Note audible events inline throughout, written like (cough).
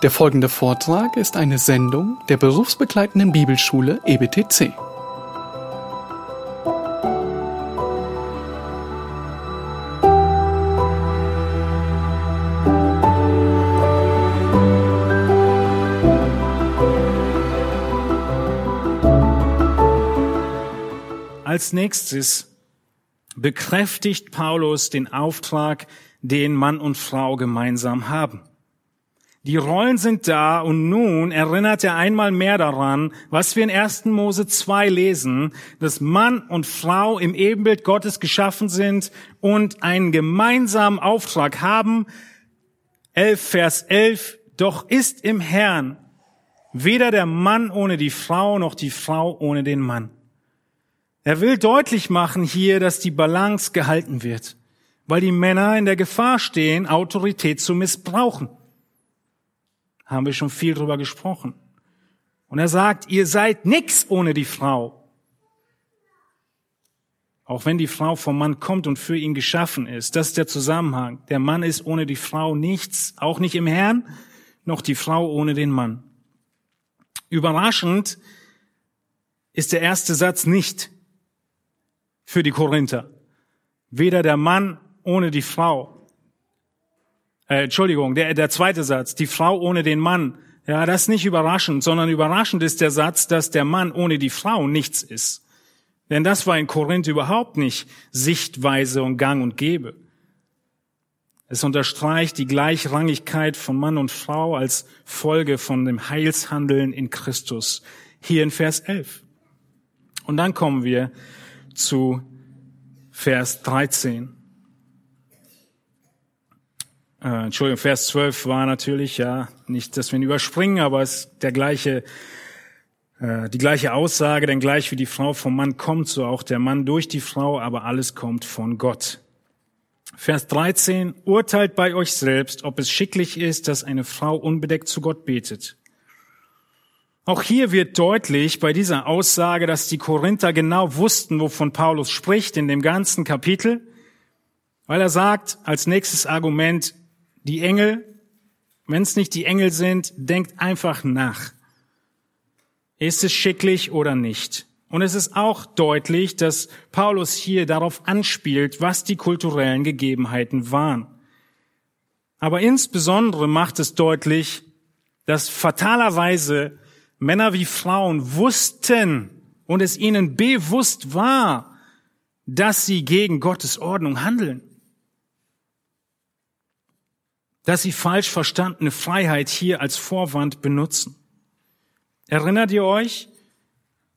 Der folgende Vortrag ist eine Sendung der berufsbegleitenden Bibelschule EBTC. Als nächstes bekräftigt Paulus den Auftrag, den Mann und Frau gemeinsam haben. Die Rollen sind da und nun erinnert er einmal mehr daran, was wir in 1. Mose 2 lesen, dass Mann und Frau im Ebenbild Gottes geschaffen sind und einen gemeinsamen Auftrag haben. 11 Vers 11, doch ist im Herrn weder der Mann ohne die Frau noch die Frau ohne den Mann. Er will deutlich machen hier, dass die Balance gehalten wird, weil die Männer in der Gefahr stehen, Autorität zu missbrauchen. Haben wir schon viel drüber gesprochen. Und er sagt, ihr seid nix ohne die Frau. Auch wenn die Frau vom Mann kommt und für ihn geschaffen ist. Das ist der Zusammenhang. Der Mann ist ohne die Frau nichts, auch nicht im Herrn, noch die Frau ohne den Mann. Überraschend ist der erste Satz nicht für die Korinther. Weder der Mann ohne die Frau. Äh, Entschuldigung, der, der zweite Satz, die Frau ohne den Mann. Ja, das ist nicht überraschend, sondern überraschend ist der Satz, dass der Mann ohne die Frau nichts ist. Denn das war in Korinth überhaupt nicht Sichtweise und Gang und Gebe. Es unterstreicht die Gleichrangigkeit von Mann und Frau als Folge von dem Heilshandeln in Christus. Hier in Vers 11. Und dann kommen wir zu Vers 13. Äh, Entschuldigung, Vers 12 war natürlich, ja, nicht, dass wir ihn überspringen, aber es ist der gleiche, äh, die gleiche Aussage, denn gleich wie die Frau vom Mann kommt, so auch der Mann durch die Frau, aber alles kommt von Gott. Vers 13, urteilt bei euch selbst, ob es schicklich ist, dass eine Frau unbedeckt zu Gott betet. Auch hier wird deutlich bei dieser Aussage, dass die Korinther genau wussten, wovon Paulus spricht in dem ganzen Kapitel, weil er sagt als nächstes Argument, die Engel, wenn es nicht die Engel sind, denkt einfach nach. Ist es schicklich oder nicht? Und es ist auch deutlich, dass Paulus hier darauf anspielt, was die kulturellen Gegebenheiten waren. Aber insbesondere macht es deutlich, dass fatalerweise Männer wie Frauen wussten und es ihnen bewusst war, dass sie gegen Gottes Ordnung handeln. Dass sie falsch verstandene Freiheit hier als Vorwand benutzen. Erinnert ihr euch?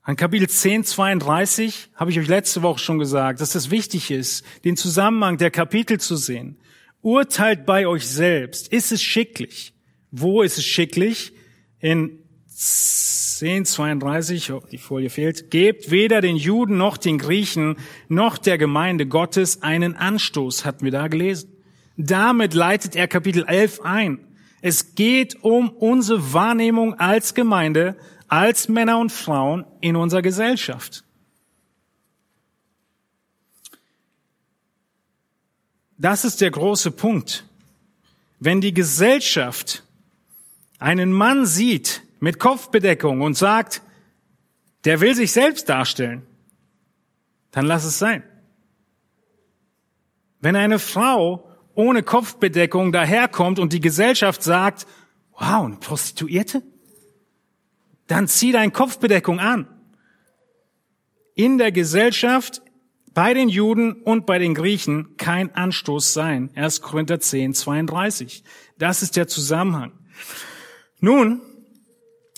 An Kapitel 10, 32 habe ich euch letzte Woche schon gesagt, dass es wichtig ist, den Zusammenhang der Kapitel zu sehen. Urteilt bei euch selbst. Ist es schicklich? Wo ist es schicklich? In 10, 32, oh, die Folie fehlt, gebt weder den Juden noch den Griechen noch der Gemeinde Gottes einen Anstoß, hatten wir da gelesen. Damit leitet er Kapitel 11 ein. Es geht um unsere Wahrnehmung als Gemeinde, als Männer und Frauen in unserer Gesellschaft. Das ist der große Punkt. Wenn die Gesellschaft einen Mann sieht, mit Kopfbedeckung und sagt, der will sich selbst darstellen, dann lass es sein. Wenn eine Frau ohne Kopfbedeckung daherkommt und die Gesellschaft sagt, wow, eine Prostituierte? Dann zieh deine Kopfbedeckung an. In der Gesellschaft, bei den Juden und bei den Griechen kein Anstoß sein. 1. Korinther 10, 32. Das ist der Zusammenhang. Nun,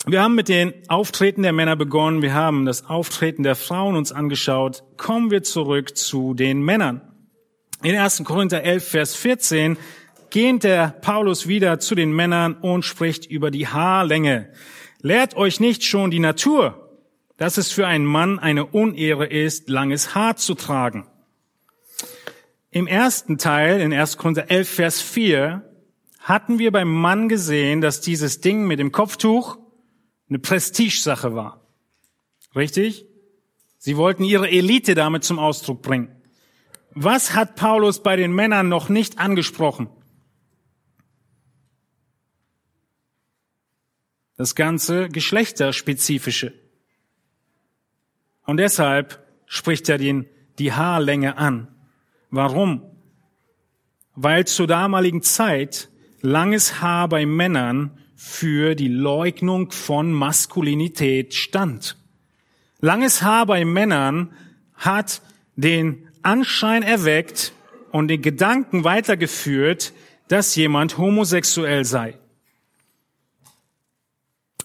wir haben mit den Auftreten der Männer begonnen, wir haben das Auftreten der Frauen uns angeschaut. Kommen wir zurück zu den Männern. In 1. Korinther 11, Vers 14 geht der Paulus wieder zu den Männern und spricht über die Haarlänge. Lehrt euch nicht schon die Natur, dass es für einen Mann eine Unehre ist, langes Haar zu tragen. Im ersten Teil, in 1. Korinther 11, Vers 4, hatten wir beim Mann gesehen, dass dieses Ding mit dem Kopftuch eine Prestigesache war. Richtig? Sie wollten ihre Elite damit zum Ausdruck bringen. Was hat Paulus bei den Männern noch nicht angesprochen? Das ganze Geschlechterspezifische. Und deshalb spricht er den, die Haarlänge an. Warum? Weil zur damaligen Zeit langes Haar bei Männern für die Leugnung von Maskulinität stand. Langes Haar bei Männern hat den Anschein erweckt und den Gedanken weitergeführt, dass jemand homosexuell sei.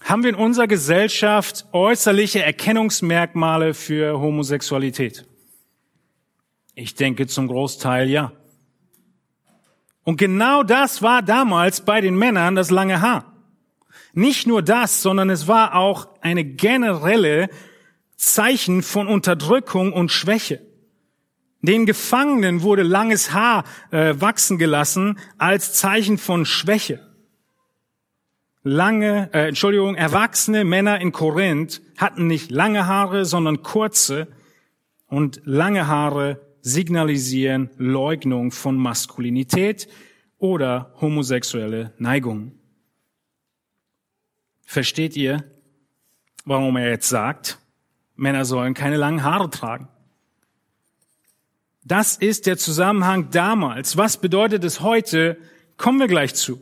Haben wir in unserer Gesellschaft äußerliche Erkennungsmerkmale für Homosexualität? Ich denke zum Großteil ja. Und genau das war damals bei den Männern das lange Haar. Nicht nur das, sondern es war auch eine generelle Zeichen von Unterdrückung und Schwäche. Den Gefangenen wurde langes Haar äh, wachsen gelassen als Zeichen von Schwäche. Lange, äh, Entschuldigung, erwachsene Männer in Korinth hatten nicht lange Haare, sondern kurze. Und lange Haare signalisieren Leugnung von Maskulinität oder homosexuelle Neigung. Versteht ihr, warum er jetzt sagt, Männer sollen keine langen Haare tragen? Das ist der Zusammenhang damals. Was bedeutet es heute? Kommen wir gleich zu.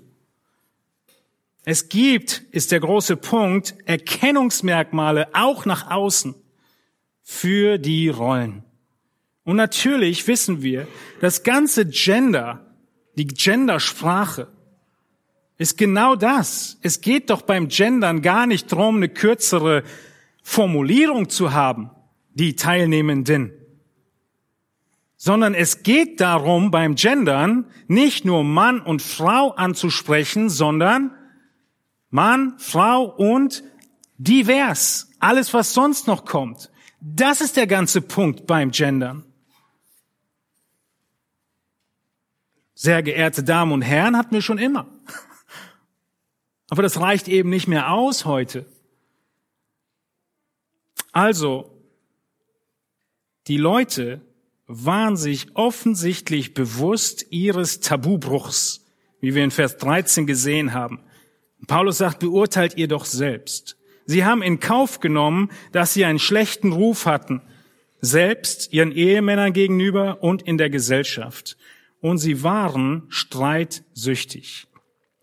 Es gibt, ist der große Punkt, Erkennungsmerkmale auch nach außen für die Rollen. Und natürlich wissen wir, das ganze Gender, die Gendersprache, ist genau das. Es geht doch beim Gendern gar nicht darum, eine kürzere Formulierung zu haben, die Teilnehmenden sondern es geht darum, beim Gendern nicht nur Mann und Frau anzusprechen, sondern Mann, Frau und divers. Alles, was sonst noch kommt. Das ist der ganze Punkt beim Gendern. Sehr geehrte Damen und Herren, hatten wir schon immer. (laughs) Aber das reicht eben nicht mehr aus heute. Also, die Leute, waren sich offensichtlich bewusst ihres Tabubruchs, wie wir in Vers 13 gesehen haben. Paulus sagt, beurteilt ihr doch selbst. Sie haben in Kauf genommen, dass sie einen schlechten Ruf hatten, selbst ihren Ehemännern gegenüber und in der Gesellschaft. Und sie waren streitsüchtig.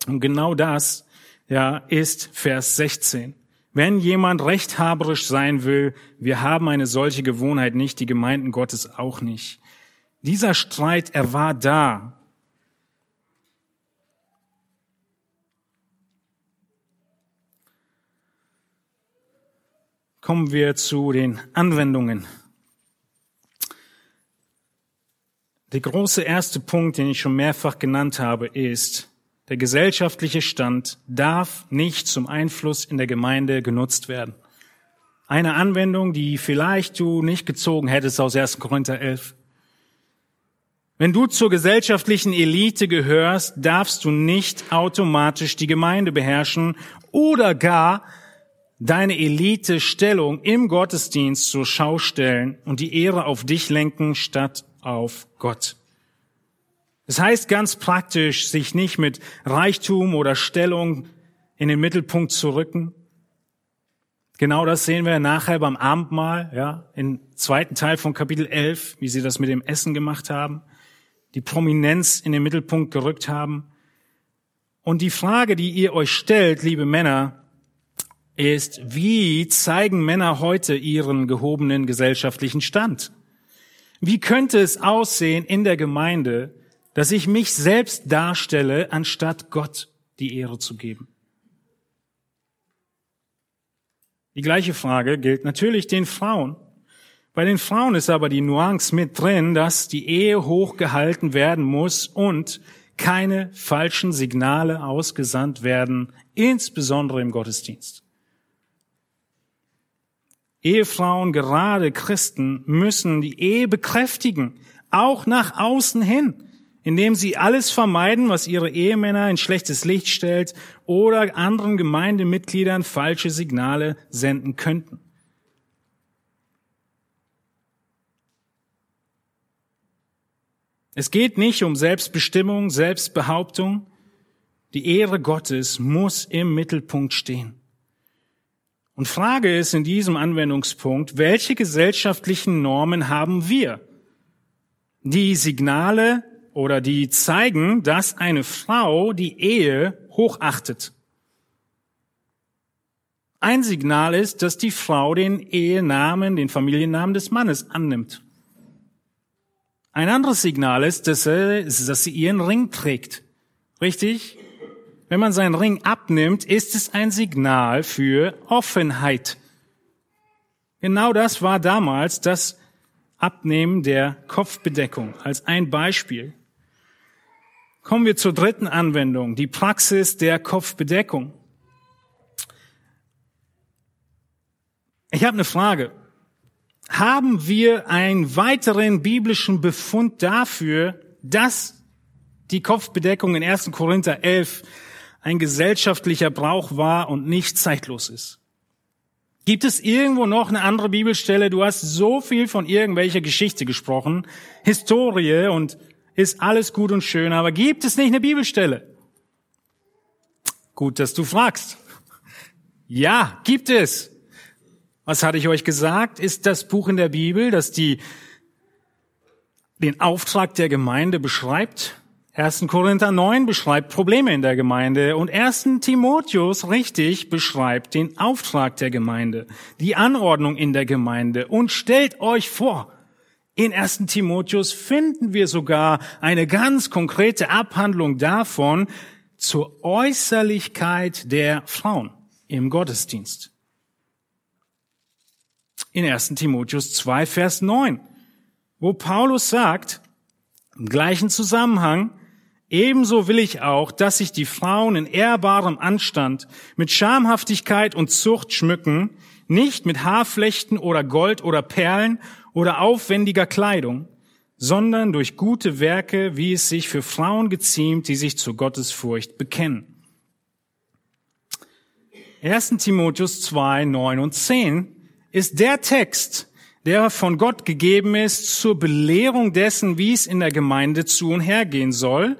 Und genau das, ja, ist Vers 16. Wenn jemand rechthaberisch sein will, wir haben eine solche Gewohnheit nicht, die Gemeinden Gottes auch nicht. Dieser Streit, er war da. Kommen wir zu den Anwendungen. Der große erste Punkt, den ich schon mehrfach genannt habe, ist, der gesellschaftliche Stand darf nicht zum Einfluss in der Gemeinde genutzt werden. Eine Anwendung, die vielleicht du nicht gezogen hättest aus 1. Korinther 11. Wenn du zur gesellschaftlichen Elite gehörst, darfst du nicht automatisch die Gemeinde beherrschen oder gar deine Elite-Stellung im Gottesdienst zur Schau stellen und die Ehre auf dich lenken statt auf Gott. Das heißt ganz praktisch, sich nicht mit Reichtum oder Stellung in den Mittelpunkt zu rücken. Genau das sehen wir nachher beim Abendmahl, ja, im zweiten Teil von Kapitel 11, wie sie das mit dem Essen gemacht haben, die Prominenz in den Mittelpunkt gerückt haben. Und die Frage, die ihr euch stellt, liebe Männer, ist, wie zeigen Männer heute ihren gehobenen gesellschaftlichen Stand? Wie könnte es aussehen in der Gemeinde, dass ich mich selbst darstelle, anstatt Gott die Ehre zu geben. Die gleiche Frage gilt natürlich den Frauen. Bei den Frauen ist aber die Nuance mit drin, dass die Ehe hochgehalten werden muss und keine falschen Signale ausgesandt werden, insbesondere im Gottesdienst. Ehefrauen, gerade Christen, müssen die Ehe bekräftigen, auch nach außen hin indem sie alles vermeiden, was ihre Ehemänner in schlechtes Licht stellt oder anderen Gemeindemitgliedern falsche Signale senden könnten. Es geht nicht um Selbstbestimmung, Selbstbehauptung. Die Ehre Gottes muss im Mittelpunkt stehen. Und Frage ist in diesem Anwendungspunkt, welche gesellschaftlichen Normen haben wir, die Signale oder die zeigen, dass eine Frau die Ehe hochachtet? Ein Signal ist, dass die Frau den Ehenamen, den Familiennamen des Mannes annimmt. Ein anderes Signal ist, dass, er, dass sie ihren Ring trägt. Richtig? Wenn man seinen Ring abnimmt, ist es ein Signal für Offenheit. Genau das war damals das Abnehmen der Kopfbedeckung als ein Beispiel. Kommen wir zur dritten Anwendung, die Praxis der Kopfbedeckung. Ich habe eine Frage. Haben wir einen weiteren biblischen Befund dafür, dass die Kopfbedeckung in 1. Korinther 11 ein gesellschaftlicher Brauch war und nicht zeitlos ist? Gibt es irgendwo noch eine andere Bibelstelle? Du hast so viel von irgendwelcher Geschichte gesprochen, Historie und ist alles gut und schön, aber gibt es nicht eine Bibelstelle? Gut, dass du fragst. Ja, gibt es. Was hatte ich euch gesagt? Ist das Buch in der Bibel, das die, den Auftrag der Gemeinde beschreibt? 1. Korinther 9 beschreibt Probleme in der Gemeinde und 1. Timotheus richtig beschreibt den Auftrag der Gemeinde, die Anordnung in der Gemeinde. Und stellt euch vor, in 1. Timotheus finden wir sogar eine ganz konkrete Abhandlung davon zur Äußerlichkeit der Frauen im Gottesdienst in 1 Timotheus 2, Vers 9, wo Paulus sagt, im gleichen Zusammenhang, ebenso will ich auch, dass sich die Frauen in ehrbarem Anstand mit Schamhaftigkeit und Zucht schmücken, nicht mit Haarflechten oder Gold oder Perlen oder aufwendiger Kleidung, sondern durch gute Werke, wie es sich für Frauen geziemt, die sich zur Gottesfurcht bekennen. 1. Timotheus 2, 9 und 10 ist der Text, der von Gott gegeben ist zur Belehrung dessen, wie es in der Gemeinde zu und her gehen soll.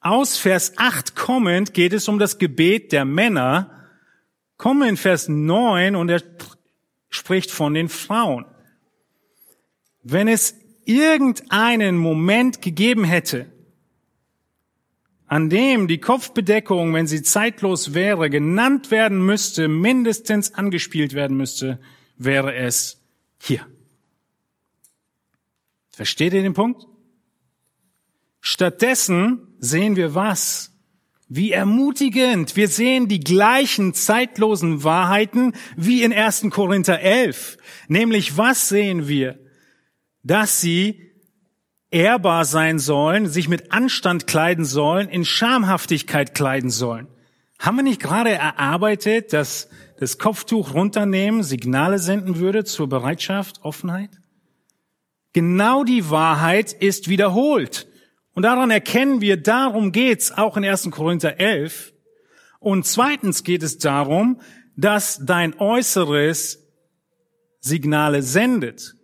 Aus Vers 8 kommend geht es um das Gebet der Männer. Komme in Vers 9 und er spricht von den Frauen. Wenn es irgendeinen Moment gegeben hätte, an dem die Kopfbedeckung, wenn sie zeitlos wäre, genannt werden müsste, mindestens angespielt werden müsste, wäre es hier. Versteht ihr den Punkt? Stattdessen sehen wir was? Wie ermutigend. Wir sehen die gleichen zeitlosen Wahrheiten wie in 1. Korinther 11. Nämlich was sehen wir? Dass sie ehrbar sein sollen, sich mit Anstand kleiden sollen, in Schamhaftigkeit kleiden sollen. Haben wir nicht gerade erarbeitet, dass das Kopftuch runternehmen Signale senden würde zur Bereitschaft, Offenheit? Genau die Wahrheit ist wiederholt. Und daran erkennen wir, darum geht's auch in 1. Korinther 11. Und zweitens geht es darum, dass dein Äußeres Signale sendet.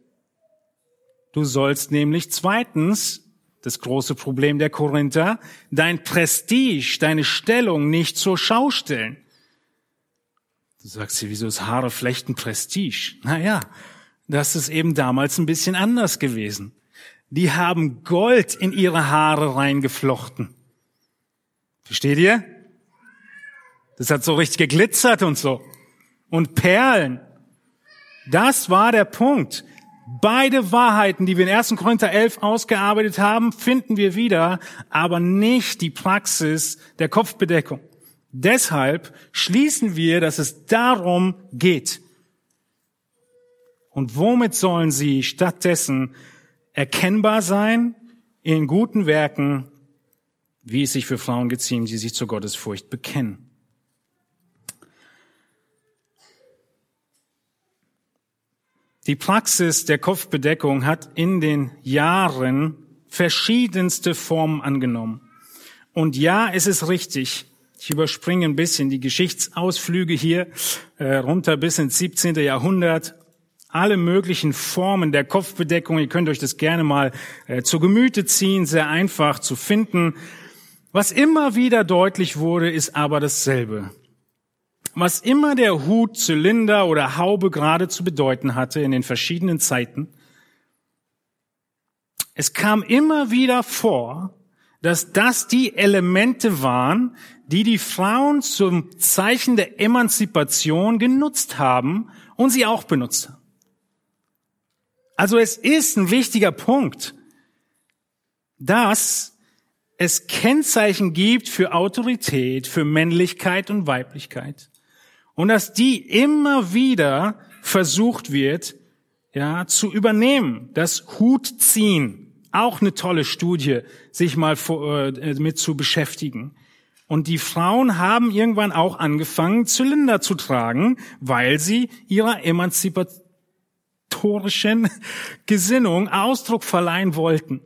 Du sollst nämlich zweitens das große Problem der Korinther, dein Prestige, deine Stellung nicht zur Schau stellen. Du sagst dir, wieso ist Haare flechten Prestige? Naja, das ist eben damals ein bisschen anders gewesen. Die haben Gold in ihre Haare reingeflochten. Versteht ihr? Das hat so richtig geglitzert und so. Und Perlen. Das war der Punkt. Beide Wahrheiten, die wir in 1. Korinther 11 ausgearbeitet haben, finden wir wieder, aber nicht die Praxis der Kopfbedeckung. Deshalb schließen wir, dass es darum geht. Und womit sollen sie stattdessen erkennbar sein in guten Werken, wie es sich für Frauen geziemt, die sich zur Gottesfurcht bekennen? Die Praxis der Kopfbedeckung hat in den Jahren verschiedenste Formen angenommen. Und ja, es ist richtig. Ich überspringe ein bisschen die Geschichtsausflüge hier äh, runter bis ins 17. Jahrhundert. Alle möglichen Formen der Kopfbedeckung, ihr könnt euch das gerne mal äh, zu Gemüte ziehen, sehr einfach zu finden. Was immer wieder deutlich wurde, ist aber dasselbe. Was immer der Hut, Zylinder oder Haube gerade zu bedeuten hatte in den verschiedenen Zeiten, es kam immer wieder vor, dass das die Elemente waren, die die Frauen zum Zeichen der Emanzipation genutzt haben und sie auch benutzt haben. Also es ist ein wichtiger Punkt, dass es Kennzeichen gibt für Autorität, für Männlichkeit und Weiblichkeit und dass die immer wieder versucht wird, ja, zu übernehmen. Das Hutziehen, auch eine tolle Studie, sich mal vor, äh, mit zu beschäftigen. Und die Frauen haben irgendwann auch angefangen, Zylinder zu tragen, weil sie ihrer emanzipatorischen Gesinnung Ausdruck verleihen wollten.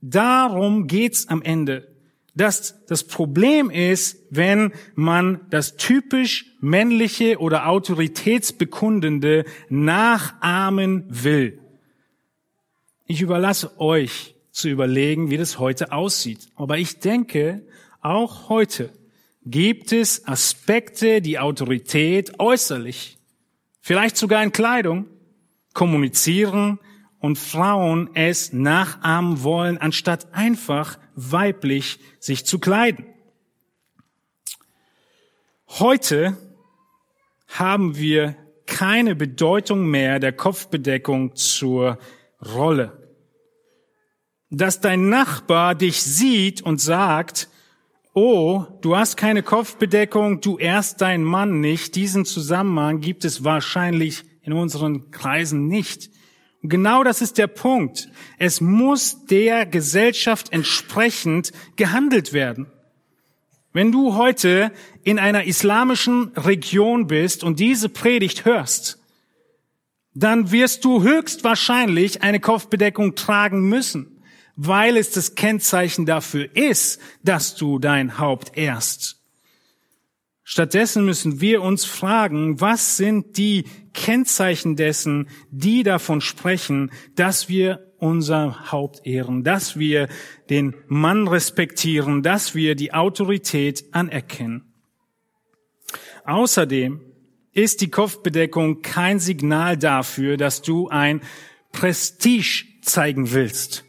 Darum geht's am Ende. Das, das Problem ist, wenn man das typisch männliche oder autoritätsbekundende nachahmen will. Ich überlasse euch zu überlegen, wie das heute aussieht. Aber ich denke, auch heute gibt es Aspekte, die Autorität äußerlich, vielleicht sogar in Kleidung, kommunizieren und Frauen es nachahmen wollen, anstatt einfach weiblich sich zu kleiden. Heute haben wir keine Bedeutung mehr der Kopfbedeckung zur Rolle. Dass dein Nachbar dich sieht und sagt, oh, du hast keine Kopfbedeckung, du ehrst deinen Mann nicht, diesen Zusammenhang gibt es wahrscheinlich in unseren Kreisen nicht. Und genau das ist der Punkt. Es muss der Gesellschaft entsprechend gehandelt werden. Wenn du heute in einer islamischen Region bist und diese Predigt hörst, dann wirst du höchstwahrscheinlich eine Kopfbedeckung tragen müssen, weil es das Kennzeichen dafür ist, dass du dein Haupt ehrst. Stattdessen müssen wir uns fragen, was sind die Kennzeichen dessen, die davon sprechen, dass wir unser Haupt ehren, dass wir den Mann respektieren, dass wir die Autorität anerkennen. Außerdem ist die Kopfbedeckung kein Signal dafür, dass du ein Prestige zeigen willst.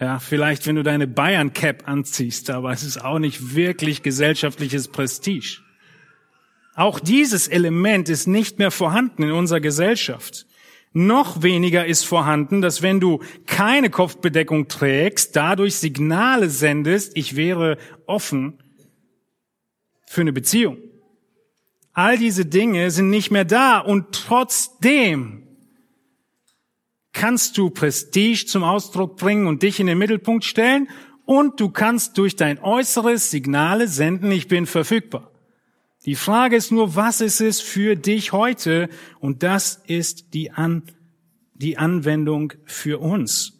Ja, vielleicht wenn du deine Bayern Cap anziehst, aber es ist auch nicht wirklich gesellschaftliches Prestige. Auch dieses Element ist nicht mehr vorhanden in unserer Gesellschaft. Noch weniger ist vorhanden, dass wenn du keine Kopfbedeckung trägst, dadurch Signale sendest, ich wäre offen für eine Beziehung. All diese Dinge sind nicht mehr da und trotzdem kannst du Prestige zum Ausdruck bringen und dich in den Mittelpunkt stellen und du kannst durch dein äußeres Signale senden, ich bin verfügbar. Die Frage ist nur, was ist es für dich heute? Und das ist die, An die Anwendung für uns.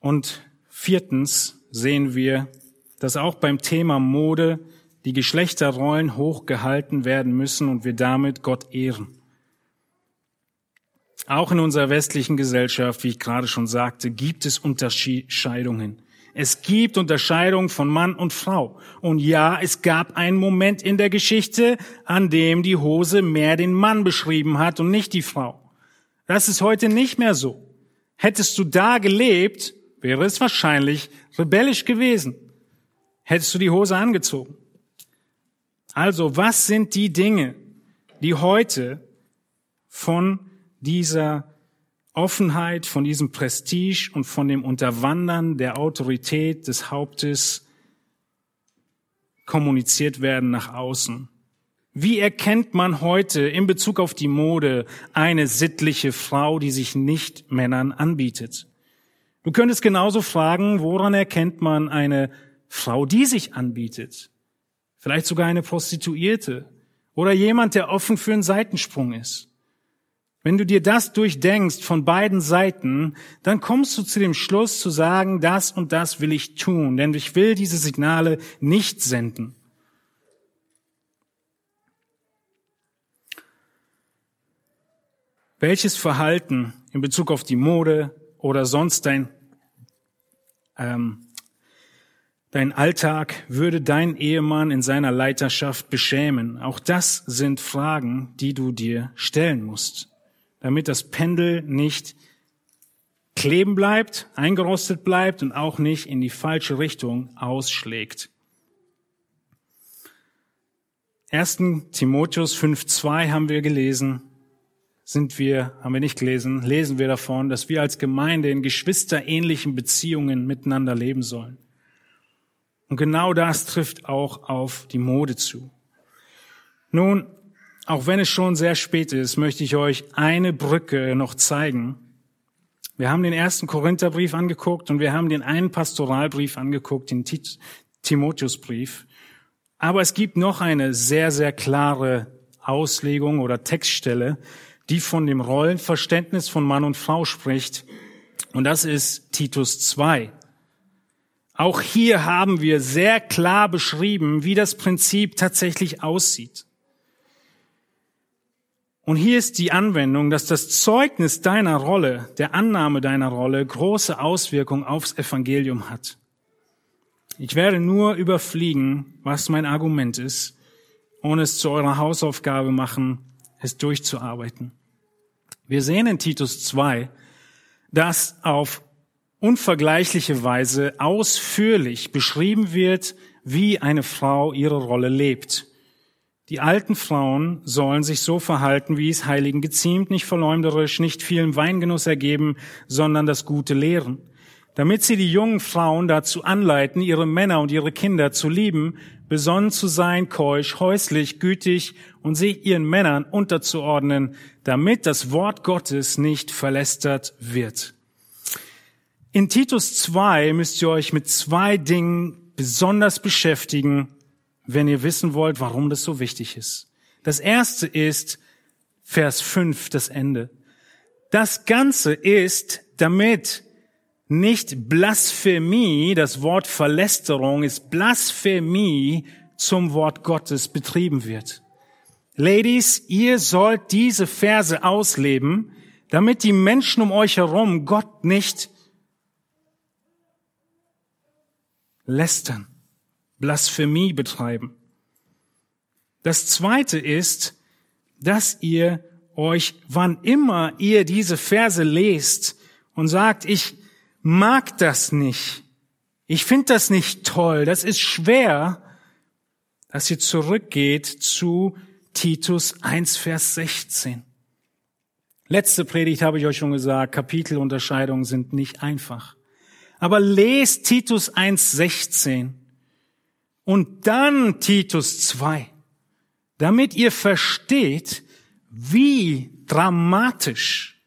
Und viertens sehen wir, dass auch beim Thema Mode die Geschlechterrollen hochgehalten werden müssen und wir damit Gott ehren. Auch in unserer westlichen Gesellschaft, wie ich gerade schon sagte, gibt es Unterscheidungen. Es gibt Unterscheidungen von Mann und Frau. Und ja, es gab einen Moment in der Geschichte, an dem die Hose mehr den Mann beschrieben hat und nicht die Frau. Das ist heute nicht mehr so. Hättest du da gelebt, wäre es wahrscheinlich rebellisch gewesen. Hättest du die Hose angezogen. Also, was sind die Dinge, die heute von dieser Offenheit, von diesem Prestige und von dem Unterwandern der Autorität des Hauptes kommuniziert werden nach außen? Wie erkennt man heute in Bezug auf die Mode eine sittliche Frau, die sich nicht Männern anbietet? Du könntest genauso fragen, woran erkennt man eine Frau, die sich anbietet? Vielleicht sogar eine Prostituierte oder jemand, der offen für einen Seitensprung ist. Wenn du dir das durchdenkst von beiden Seiten, dann kommst du zu dem Schluss zu sagen, das und das will ich tun, denn ich will diese Signale nicht senden. Welches Verhalten in Bezug auf die Mode oder sonst dein ähm, dein Alltag würde dein Ehemann in seiner Leiterschaft beschämen? Auch das sind Fragen, die du dir stellen musst, damit das Pendel nicht kleben bleibt, eingerostet bleibt und auch nicht in die falsche Richtung ausschlägt. 1. Timotheus 5.2 haben wir gelesen, sind wir, haben wir nicht gelesen, lesen wir davon, dass wir als Gemeinde in geschwisterähnlichen Beziehungen miteinander leben sollen. Und genau das trifft auch auf die Mode zu. Nun, auch wenn es schon sehr spät ist, möchte ich euch eine Brücke noch zeigen. Wir haben den ersten Korintherbrief angeguckt und wir haben den einen Pastoralbrief angeguckt, den Timotheusbrief. Aber es gibt noch eine sehr, sehr klare Auslegung oder Textstelle, die von dem Rollenverständnis von Mann und Frau spricht. Und das ist Titus 2. Auch hier haben wir sehr klar beschrieben, wie das Prinzip tatsächlich aussieht. Und hier ist die Anwendung, dass das Zeugnis deiner Rolle, der Annahme deiner Rolle, große Auswirkungen aufs Evangelium hat. Ich werde nur überfliegen, was mein Argument ist, ohne es zu eurer Hausaufgabe machen, es durchzuarbeiten. Wir sehen in Titus 2, dass auf unvergleichliche Weise ausführlich beschrieben wird, wie eine Frau ihre Rolle lebt. Die alten Frauen sollen sich so verhalten, wie es Heiligen geziemt, nicht verleumderisch, nicht vielen Weingenuss ergeben, sondern das Gute lehren damit sie die jungen Frauen dazu anleiten, ihre Männer und ihre Kinder zu lieben, besonnen zu sein, keusch, häuslich, gütig und sich ihren Männern unterzuordnen, damit das Wort Gottes nicht verlästert wird. In Titus 2 müsst ihr euch mit zwei Dingen besonders beschäftigen, wenn ihr wissen wollt, warum das so wichtig ist. Das erste ist Vers 5, das Ende. Das Ganze ist, damit nicht Blasphemie, das Wort Verlästerung ist Blasphemie zum Wort Gottes betrieben wird. Ladies, ihr sollt diese Verse ausleben, damit die Menschen um euch herum Gott nicht lästern, Blasphemie betreiben. Das zweite ist, dass ihr euch, wann immer ihr diese Verse lest und sagt, ich mag das nicht. Ich finde das nicht toll. Das ist schwer, dass ihr zurückgeht zu Titus 1, Vers 16. Letzte Predigt habe ich euch schon gesagt, Kapitelunterscheidungen sind nicht einfach. Aber lest Titus 1, 16 und dann Titus 2, damit ihr versteht, wie dramatisch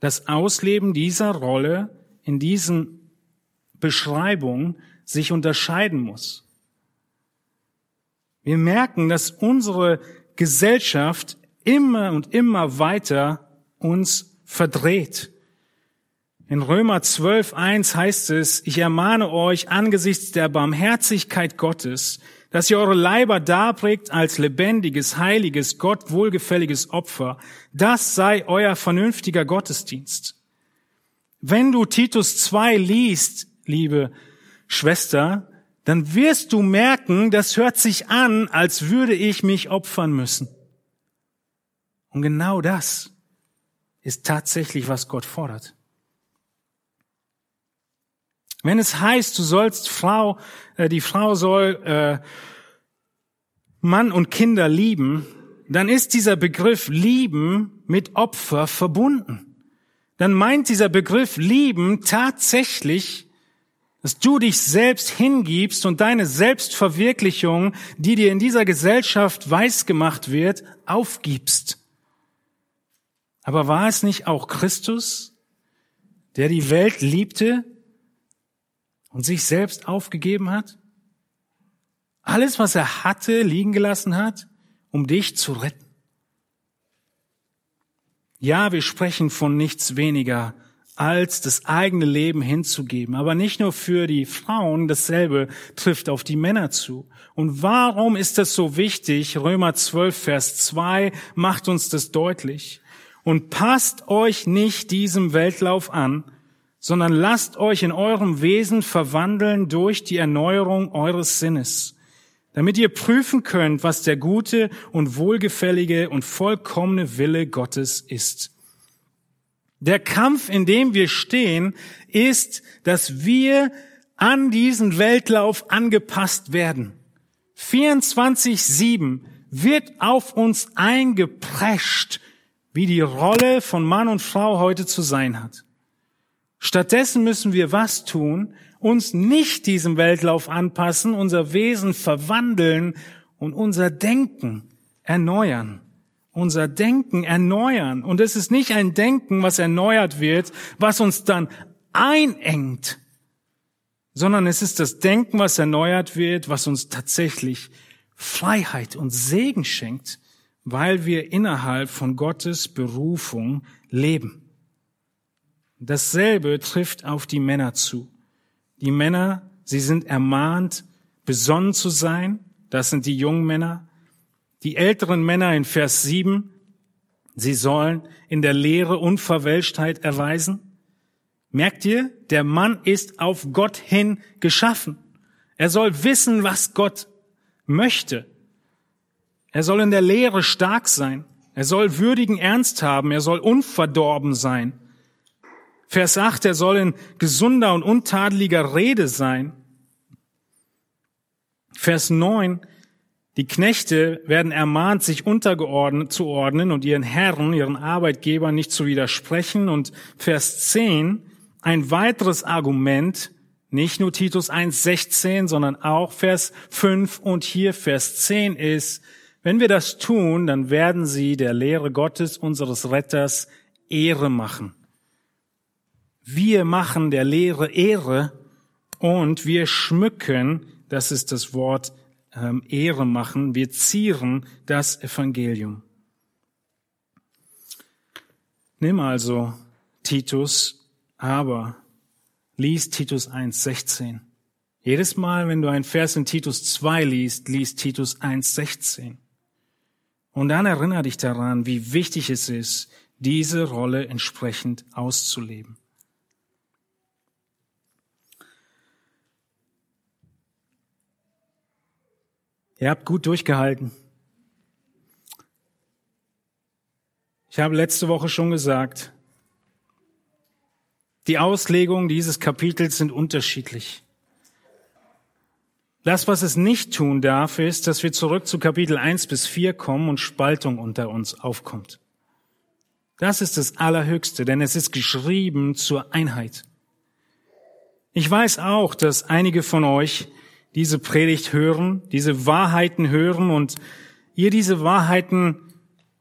das Ausleben dieser Rolle in diesen Beschreibungen sich unterscheiden muss. Wir merken, dass unsere Gesellschaft immer und immer weiter uns verdreht. In Römer 12, 1 heißt es, ich ermahne euch angesichts der Barmherzigkeit Gottes, dass ihr eure Leiber darbringt als lebendiges, heiliges, Gott wohlgefälliges Opfer. Das sei euer vernünftiger Gottesdienst. Wenn du Titus 2 liest, liebe Schwester, dann wirst du merken, das hört sich an, als würde ich mich opfern müssen. Und genau das ist tatsächlich, was Gott fordert. Wenn es heißt, du sollst Frau, äh, die Frau soll äh, Mann und Kinder lieben, dann ist dieser Begriff lieben mit Opfer verbunden. Dann meint dieser Begriff lieben tatsächlich, dass du dich selbst hingibst und deine Selbstverwirklichung, die dir in dieser Gesellschaft weiß gemacht wird, aufgibst. Aber war es nicht auch Christus, der die Welt liebte und sich selbst aufgegeben hat? Alles, was er hatte, liegen gelassen hat, um dich zu retten. Ja, wir sprechen von nichts weniger als das eigene Leben hinzugeben. Aber nicht nur für die Frauen, dasselbe trifft auf die Männer zu. Und warum ist das so wichtig? Römer 12, Vers 2 macht uns das deutlich. Und passt euch nicht diesem Weltlauf an, sondern lasst euch in eurem Wesen verwandeln durch die Erneuerung eures Sinnes, damit ihr prüfen könnt, was der gute und wohlgefällige und vollkommene Wille Gottes ist. Der Kampf, in dem wir stehen, ist, dass wir an diesen Weltlauf angepasst werden. 24-7 wird auf uns eingeprescht, wie die Rolle von Mann und Frau heute zu sein hat. Stattdessen müssen wir was tun? Uns nicht diesem Weltlauf anpassen, unser Wesen verwandeln und unser Denken erneuern. Unser Denken erneuern. Und es ist nicht ein Denken, was erneuert wird, was uns dann einengt, sondern es ist das Denken, was erneuert wird, was uns tatsächlich Freiheit und Segen schenkt, weil wir innerhalb von Gottes Berufung leben. Dasselbe trifft auf die Männer zu. Die Männer, sie sind ermahnt, besonnen zu sein. Das sind die jungen Männer. Die älteren Männer in Vers 7, sie sollen in der Lehre Unverwälschtheit erweisen. Merkt ihr, der Mann ist auf Gott hin geschaffen. Er soll wissen, was Gott möchte. Er soll in der Lehre stark sein. Er soll würdigen Ernst haben. Er soll unverdorben sein. Vers 8, er soll in gesunder und untadeliger Rede sein. Vers 9, die Knechte werden ermahnt, sich untergeordnet zu ordnen und ihren Herren, ihren Arbeitgebern nicht zu widersprechen. Und Vers 10, ein weiteres Argument, nicht nur Titus 1,16, sondern auch Vers 5 und hier Vers 10 ist, wenn wir das tun, dann werden sie der Lehre Gottes, unseres Retters, Ehre machen. Wir machen der Lehre Ehre und wir schmücken, das ist das Wort ähm, Ehre machen, wir zieren das Evangelium. Nimm also Titus, aber lies Titus 1,16. Jedes Mal, wenn du einen Vers in Titus 2 liest, liest Titus 1,16. Und dann erinnere dich daran, wie wichtig es ist, diese Rolle entsprechend auszuleben. Ihr habt gut durchgehalten. Ich habe letzte Woche schon gesagt, die Auslegungen dieses Kapitels sind unterschiedlich. Das, was es nicht tun darf, ist, dass wir zurück zu Kapitel 1 bis 4 kommen und Spaltung unter uns aufkommt. Das ist das Allerhöchste, denn es ist geschrieben zur Einheit. Ich weiß auch, dass einige von euch diese Predigt hören, diese Wahrheiten hören und ihr diese Wahrheiten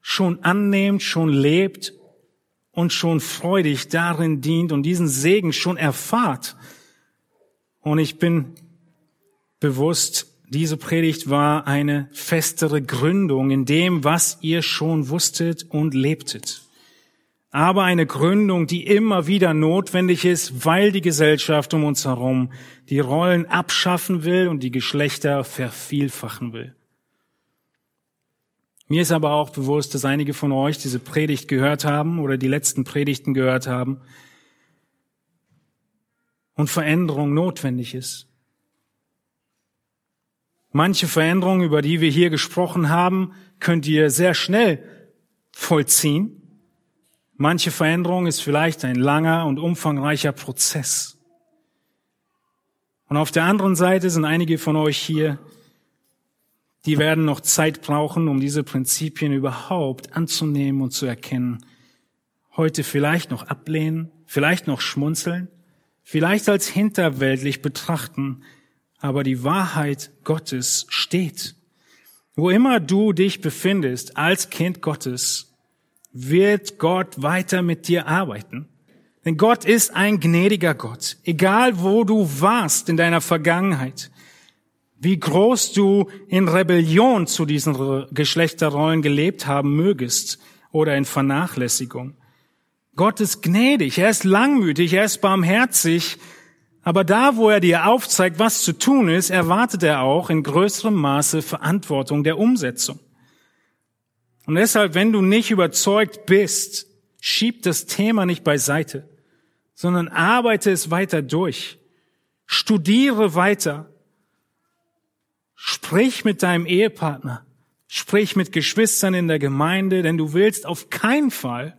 schon annehmt, schon lebt und schon freudig darin dient und diesen Segen schon erfahrt. Und ich bin bewusst, diese Predigt war eine festere Gründung in dem, was ihr schon wusstet und lebtet aber eine Gründung, die immer wieder notwendig ist, weil die Gesellschaft um uns herum die Rollen abschaffen will und die Geschlechter vervielfachen will. Mir ist aber auch bewusst, dass einige von euch diese Predigt gehört haben oder die letzten Predigten gehört haben und Veränderung notwendig ist. Manche Veränderungen, über die wir hier gesprochen haben, könnt ihr sehr schnell vollziehen. Manche Veränderung ist vielleicht ein langer und umfangreicher Prozess. Und auf der anderen Seite sind einige von euch hier, die werden noch Zeit brauchen, um diese Prinzipien überhaupt anzunehmen und zu erkennen. Heute vielleicht noch ablehnen, vielleicht noch schmunzeln, vielleicht als hinterweltlich betrachten, aber die Wahrheit Gottes steht. Wo immer du dich befindest als Kind Gottes, wird Gott weiter mit dir arbeiten. Denn Gott ist ein gnädiger Gott. Egal wo du warst in deiner Vergangenheit, wie groß du in Rebellion zu diesen Geschlechterrollen gelebt haben mögest oder in Vernachlässigung. Gott ist gnädig, er ist langmütig, er ist barmherzig, aber da, wo er dir aufzeigt, was zu tun ist, erwartet er auch in größerem Maße Verantwortung der Umsetzung. Und deshalb, wenn du nicht überzeugt bist, schieb das Thema nicht beiseite, sondern arbeite es weiter durch. Studiere weiter. Sprich mit deinem Ehepartner. Sprich mit Geschwistern in der Gemeinde, denn du willst auf keinen Fall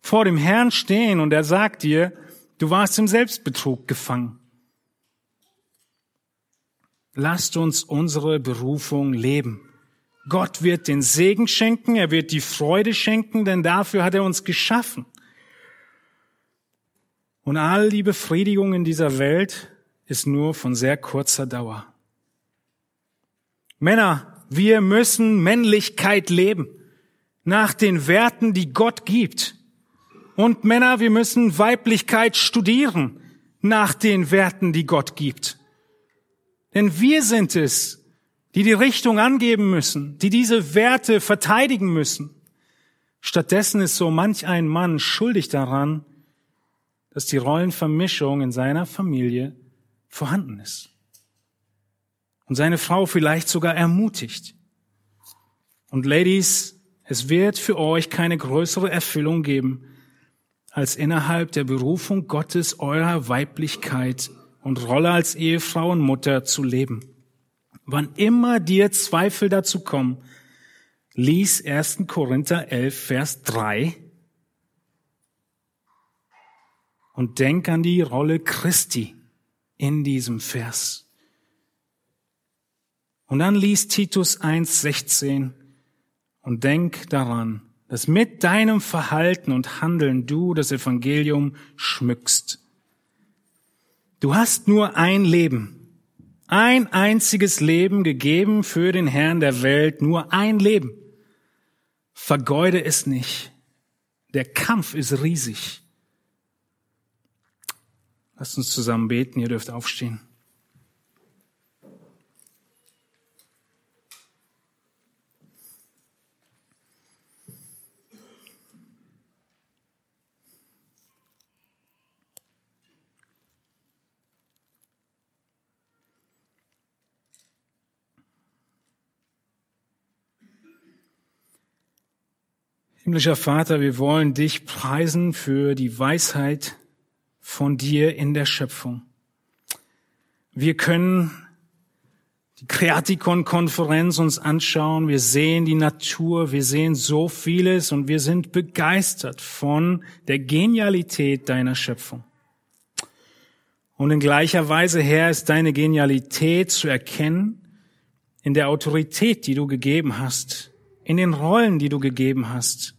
vor dem Herrn stehen und er sagt dir, du warst im Selbstbetrug gefangen. Lasst uns unsere Berufung leben. Gott wird den Segen schenken, er wird die Freude schenken, denn dafür hat er uns geschaffen. Und all die Befriedigung in dieser Welt ist nur von sehr kurzer Dauer. Männer, wir müssen Männlichkeit leben, nach den Werten, die Gott gibt. Und Männer, wir müssen Weiblichkeit studieren, nach den Werten, die Gott gibt. Denn wir sind es, die die Richtung angeben müssen, die diese Werte verteidigen müssen. Stattdessen ist so manch ein Mann schuldig daran, dass die Rollenvermischung in seiner Familie vorhanden ist und seine Frau vielleicht sogar ermutigt. Und Ladies, es wird für euch keine größere Erfüllung geben, als innerhalb der Berufung Gottes eurer Weiblichkeit und Rolle als Ehefrau und Mutter zu leben. Wann immer dir Zweifel dazu kommen, lies 1. Korinther 11, Vers 3 und denk an die Rolle Christi in diesem Vers. Und dann liest Titus 1,16 und denk daran, dass mit deinem Verhalten und Handeln du das Evangelium schmückst. Du hast nur ein Leben, ein einziges Leben gegeben für den Herrn der Welt, nur ein Leben. Vergeude es nicht. Der Kampf ist riesig. Lasst uns zusammen beten, ihr dürft aufstehen. Himmlischer Vater, wir wollen dich preisen für die Weisheit von dir in der Schöpfung. Wir können die Kreatikon-Konferenz uns anschauen, wir sehen die Natur, wir sehen so vieles und wir sind begeistert von der Genialität deiner Schöpfung. Und in gleicher Weise, Herr, ist deine Genialität zu erkennen in der Autorität, die du gegeben hast, in den Rollen, die du gegeben hast,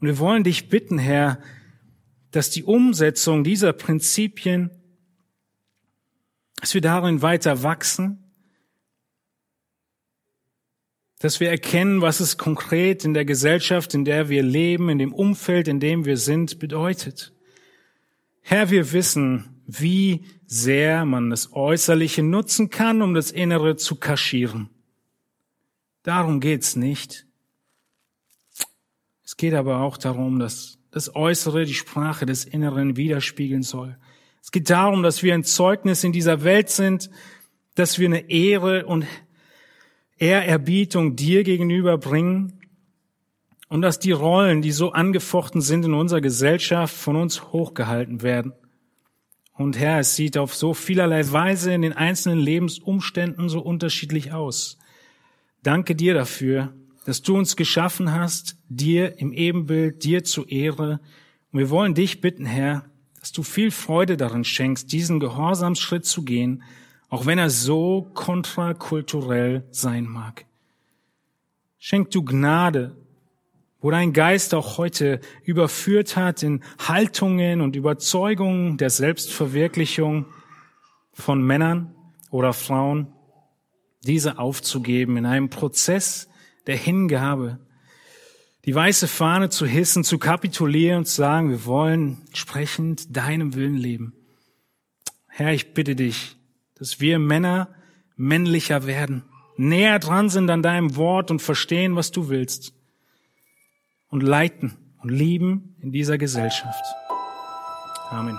und wir wollen dich bitten, Herr, dass die Umsetzung dieser Prinzipien, dass wir darin weiter wachsen, dass wir erkennen, was es konkret in der Gesellschaft, in der wir leben, in dem Umfeld, in dem wir sind, bedeutet. Herr, wir wissen, wie sehr man das Äußerliche nutzen kann, um das Innere zu kaschieren. Darum geht's nicht. Es geht aber auch darum, dass das Äußere die Sprache des Inneren widerspiegeln soll. Es geht darum, dass wir ein Zeugnis in dieser Welt sind, dass wir eine Ehre und Ehrerbietung dir gegenüber bringen und dass die Rollen, die so angefochten sind in unserer Gesellschaft, von uns hochgehalten werden. Und Herr, es sieht auf so vielerlei Weise in den einzelnen Lebensumständen so unterschiedlich aus. Danke dir dafür, dass du uns geschaffen hast, dir im Ebenbild, dir zu Ehre. Und wir wollen dich bitten, Herr, dass du viel Freude darin schenkst, diesen Gehorsamsschritt zu gehen, auch wenn er so kontrakulturell sein mag. Schenk du Gnade, wo dein Geist auch heute überführt hat in Haltungen und Überzeugungen der Selbstverwirklichung von Männern oder Frauen, diese aufzugeben in einem Prozess, der Hingabe, die weiße Fahne zu hissen, zu kapitulieren und zu sagen, wir wollen entsprechend deinem Willen leben. Herr, ich bitte dich, dass wir Männer männlicher werden, näher dran sind an deinem Wort und verstehen, was du willst und leiten und lieben in dieser Gesellschaft. Amen.